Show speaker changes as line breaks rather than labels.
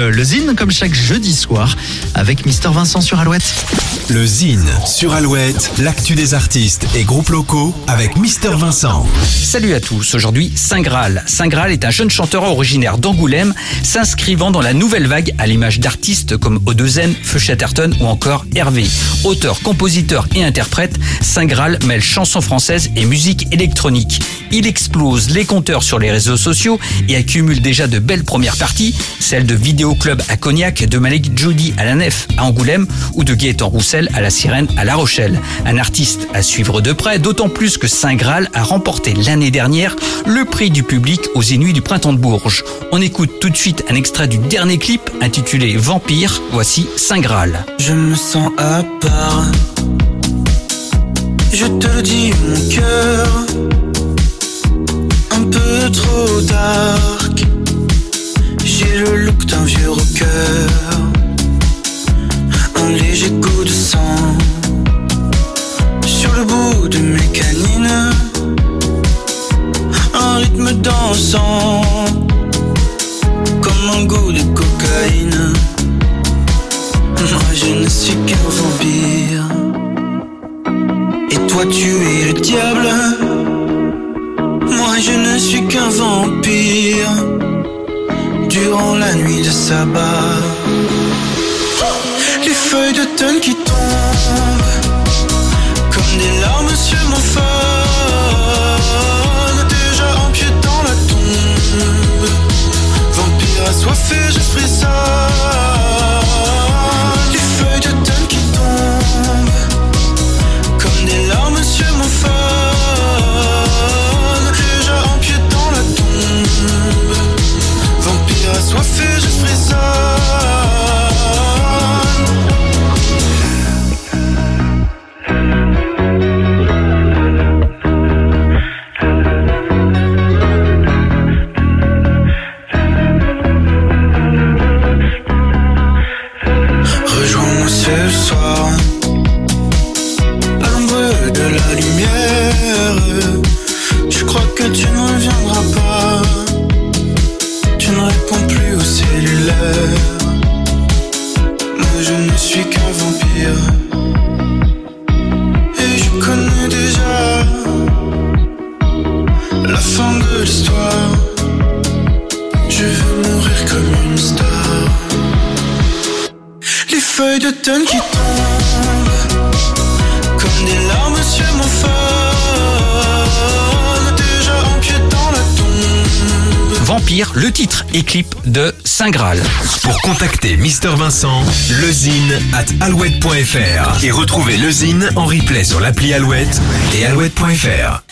Euh, Le Zine, comme chaque jeudi soir, avec Mister Vincent sur Alouette.
Le Zine sur Alouette, l'actu des artistes et groupes locaux avec Mister Vincent.
Salut à tous, aujourd'hui Saint Graal. Saint Graal est un jeune chanteur originaire d'Angoulême, s'inscrivant dans la nouvelle vague à l'image d'artistes comme Odezen, Feu Chatterton ou encore Hervé. Auteur, compositeur et interprète, Saint Graal mêle chansons françaises et musique électronique. Il explose les compteurs sur les réseaux sociaux et accumule déjà de belles premières parties, celles de Vidéo Club à Cognac, de Malik Judy à la Nef à Angoulême ou de Gaëtan Roussel à la Sirène à La Rochelle. Un artiste à suivre de près, d'autant plus que Saint Graal a remporté l'année dernière le prix du public aux Inuits du Printemps de Bourges. On écoute tout de suite un extrait du dernier clip intitulé Vampire. Voici Saint Graal.
Je me sens à Je te le dis, mon cœur. Un peu trop dark. J'ai le look d'un vieux rocker. Un léger coup de sang. Sur le bout de mes canines. Un rythme dansant. Comme un goût de cocaïne. Moi je ne suis qu'un vampire Et toi tu es le diable. Moi je ne suis qu'un vampire. Durant la nuit de sabbat Les feuilles d'automne qui tombent de la lumière. Je crois que tu ne je ne suis qu'un vampire. Et je connais déjà La fin de l'histoire. Je veux mourir comme une star. Les feuilles d'automne qui tombent Comme des larmes sur mon phone
Vampire, le titre et clip de Saint Graal.
Pour contacter Mister Vincent, lezine at alouette.fr et retrouver le Zine en replay sur l'appli Alouette et alouette.fr.